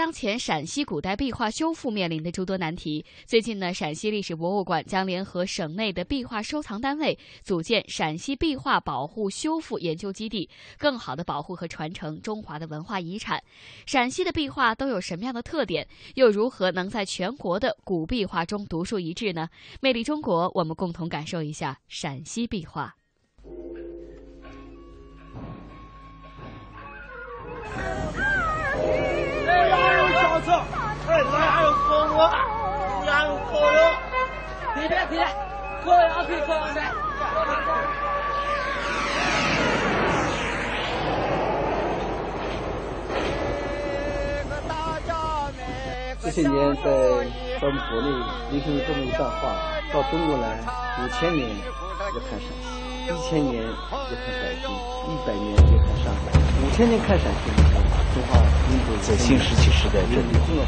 当前陕西古代壁画修复面临的诸多难题，最近呢，陕西历史博物馆将联合省内的壁画收藏单位，组建陕西壁画保护修复研究基地，更好地保护和传承中华的文化遗产。陕西的壁画都有什么样的特点？又如何能在全国的古壁画中独树一帜呢？魅力中国，我们共同感受一下陕西壁画。对的对的，可以啊，可以可以的。这些年在咱们国内流行了这么一段话，到中国来五千年要看陕西，一千年要看北京，一百年要看上海，五千年看陕西，中华民族在新石器时代这里重要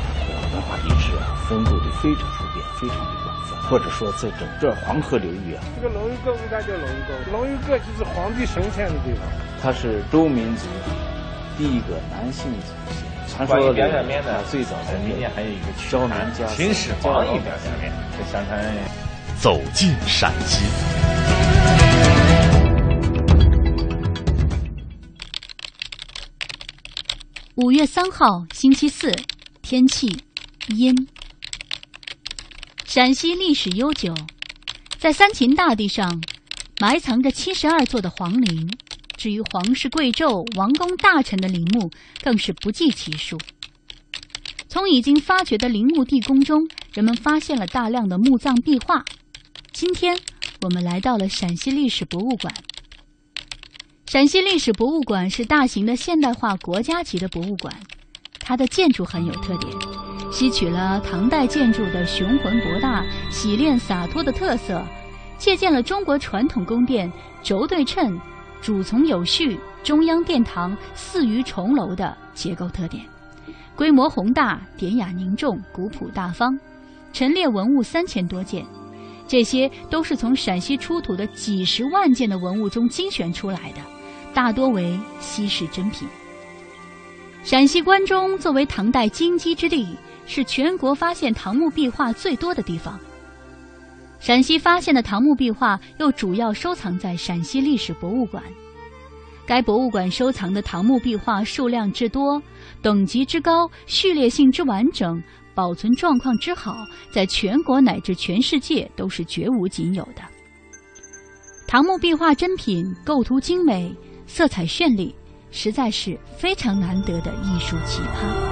文化遗址啊，分布的非常普遍，非常的广泛，或者说在整个黄河流域啊，这个龙鱼沟为啥叫龙鱼沟？龙鱼沟就是皇帝生前的地方。它是周民族第一个男性祖先。传说里啊，最早在民间还有一个胶南家秦始皇一表下面，这相当于走进陕西。五月三号，星期四，天气阴。陕西历史悠久，在三秦大地上埋藏着七十二座的皇陵，至于皇室贵胄、王公大臣的陵墓，更是不计其数。从已经发掘的陵墓地宫中，人们发现了大量的墓葬壁画。今天，我们来到了陕西历史博物馆。陕西历史博物馆是大型的现代化国家级的博物馆，它的建筑很有特点，吸取了唐代建筑的雄浑博大、洗练洒脱的特色，借鉴了中国传统宫殿轴对称、主从有序、中央殿堂四隅重楼的结构特点，规模宏大、典雅凝重、古朴大方，陈列文物三千多件。这些都是从陕西出土的几十万件的文物中精选出来的，大多为稀世珍品。陕西关中作为唐代金鸡之地，是全国发现唐墓壁画最多的地方。陕西发现的唐墓壁画又主要收藏在陕西历史博物馆。该博物馆收藏的唐墓壁画数量之多、等级之高、序列性之完整。保存状况之好，在全国乃至全世界都是绝无仅有的。唐墓壁画珍品构图精美，色彩绚丽，实在是非常难得的艺术奇葩。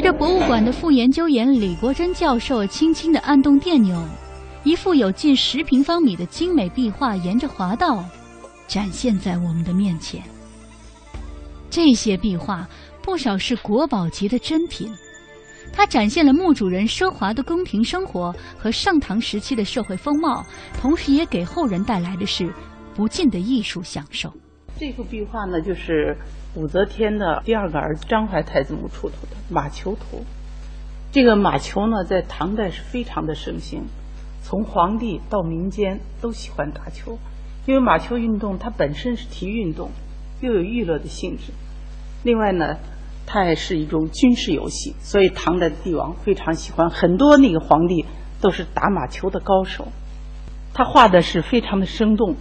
随着博物馆的副研究员李国珍教授轻轻地按动电钮，一幅有近十平方米的精美壁画沿着滑道展现在我们的面前。这些壁画不少是国宝级的珍品，它展现了墓主人奢华的宫廷生活和盛唐时期的社会风貌，同时也给后人带来的是不尽的艺术享受。这幅壁画呢，就是武则天的第二个儿子张怀太子墓出土的马球图。这个马球呢，在唐代是非常的盛行，从皇帝到民间都喜欢打球，因为马球运动它本身是体育运动，又有娱乐的性质。另外呢，它也是一种军事游戏，所以唐代的帝王非常喜欢，很多那个皇帝都是打马球的高手。他画的是非常的生动。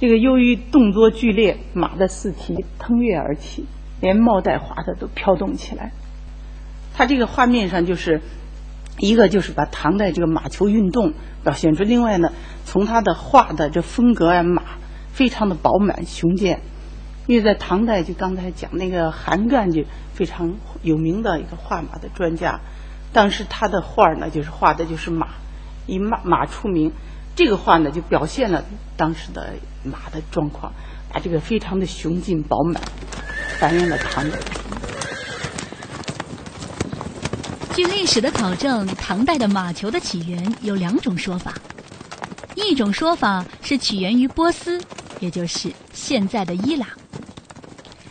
这个由于动作剧烈，马的四蹄腾跃而起，连帽带滑的都飘动起来。它这个画面上就是一个就是把唐代这个马球运动表现出，另外呢，从他的画的这风格啊，马非常的饱满雄健。因为在唐代，就刚才讲那个韩干就非常有名的一个画马的专家，当时他的画呢，就是画的就是马，以马马出名。这个画呢，就表现了当时的马的状况，啊，这个非常的雄劲饱满，反映了唐代。据历史的考证，唐代的马球的起源有两种说法。一种说法是起源于波斯，也就是现在的伊朗；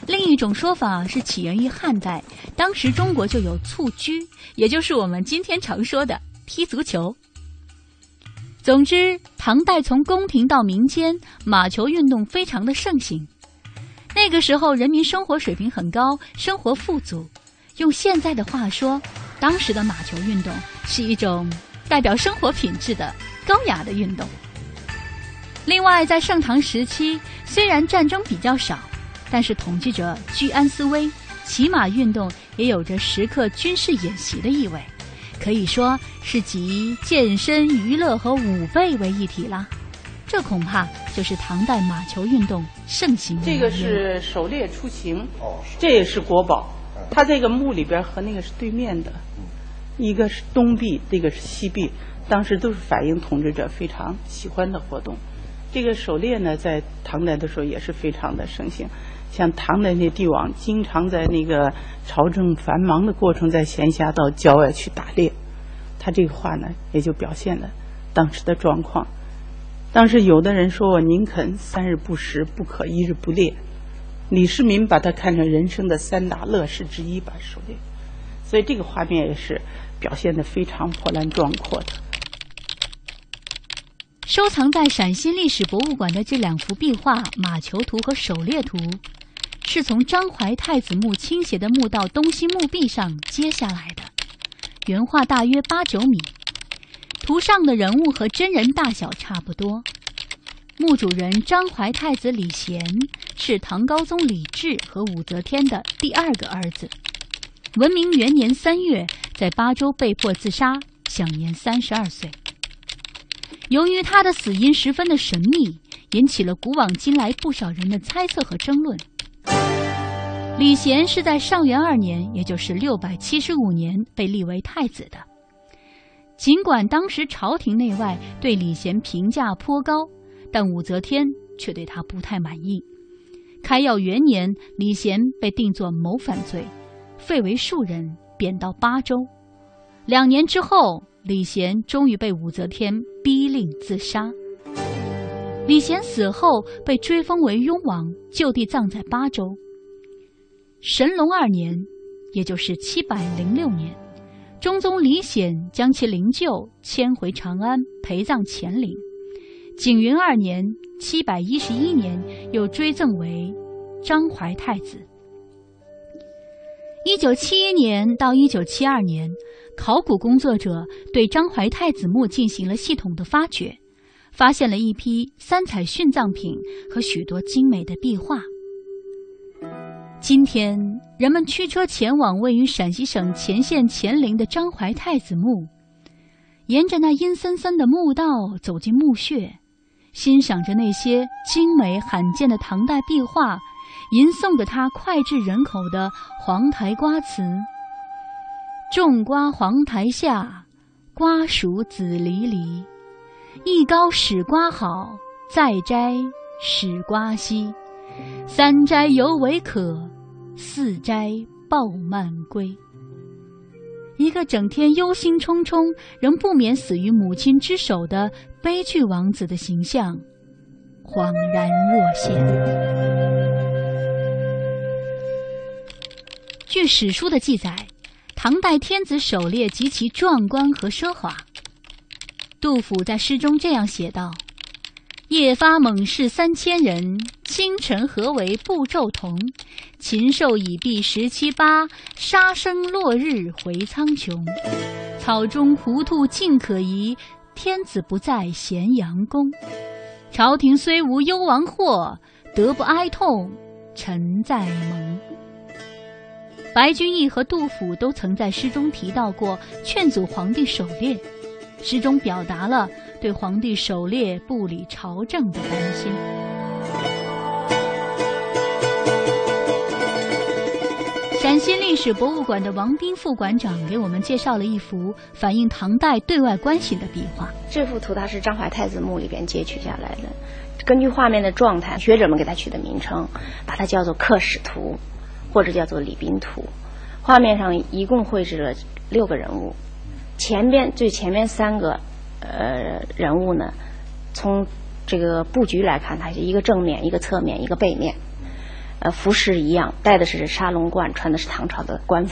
另一种说法是起源于汉代，当时中国就有蹴鞠，也就是我们今天常说的踢足球。总之，唐代从宫廷到民间，马球运动非常的盛行。那个时候，人民生活水平很高，生活富足。用现在的话说，当时的马球运动是一种代表生活品质的高雅的运动。另外，在盛唐时期，虽然战争比较少，但是统治者居安思危，骑马运动也有着时刻军事演习的意味，可以说是集健身、娱乐和舞备为一体了。这恐怕就是唐代马球运动盛行的这个是狩猎出行，这也是国宝。它这个墓里边和那个是对面的，一个是东壁，这个是西壁，当时都是反映统治者非常喜欢的活动。这个狩猎呢，在唐代的时候也是非常的盛行，像唐代那帝王经常在那个朝政繁忙的过程，在闲暇到郊外去打猎。他这个话呢，也就表现了当时的状况。当时有的人说我宁肯三日不食，不可一日不猎。李世民把它看成人生的三大乐事之一吧，狩猎。所以这个画面也是表现的非常波澜壮阔的。收藏在陕西历史博物馆的这两幅壁画《马球图》和《狩猎图》，是从张怀太子墓倾斜的墓道东西墓壁上接下来的。原画大约八九米，图上的人物和真人大小差不多。墓主人张怀太子李贤是唐高宗李治和武则天的第二个儿子。文明元年三月，在巴州被迫自杀，享年三十二岁。由于他的死因十分的神秘，引起了古往今来不少人的猜测和争论。李贤是在上元二年，也就是六百七十五年被立为太子的。尽管当时朝廷内外对李贤评价颇高。但武则天却对他不太满意。开耀元年，李贤被定作谋反罪，废为庶人，贬到巴州。两年之后，李贤终于被武则天逼令自杀。李贤死后被追封为雍王，就地葬在巴州。神龙二年，也就是七百零六年，中宗李显将其灵柩迁回长安，陪葬乾陵。景云二年（七百一十一年），又追赠为张怀太子。一九七一年到一九七二年，考古工作者对张怀太子墓进行了系统的发掘，发现了一批三彩殉葬品和许多精美的壁画。今天，人们驱车前往位于陕西省乾县乾陵的张怀太子墓，沿着那阴森森的墓道走进墓穴。欣赏着那些精美罕见的唐代壁画，吟诵着他脍炙人口的黄台瓜词：“种瓜黄台下，瓜熟子离离。一高使瓜好，再摘使瓜稀。三摘犹为可，四摘抱慢归。”一个整天忧心忡忡，仍不免死于母亲之手的悲剧王子的形象，恍然若现。据史书的记载，唐代天子狩猎极其壮观和奢华。杜甫在诗中这样写道。夜发猛士三千人，清晨何为步骤同？禽兽已毙十七八，杀生落日回苍穹。草中糊涂尽可疑，天子不在咸阳宫。朝廷虽无幽王祸，德不哀痛臣在蒙。白居易和杜甫都曾在诗中提到过劝阻皇帝狩猎，诗中表达了。对皇帝狩猎不理朝政的担心。陕西历史博物馆的王斌副馆长给我们介绍了一幅反映唐代对外关系的壁画。这幅图它是张怀太子墓里边截取下来的，根据画面的状态，学者们给它取的名称，把它叫做《刻史图》，或者叫做《礼宾图》。画面上一共绘制了六个人物，前边最前面三个呃人物呢，从这个布局来看，它是一个正面、一个侧面、一个背面。呃，服饰一样，戴的是沙龙冠，穿的是唐朝的官服。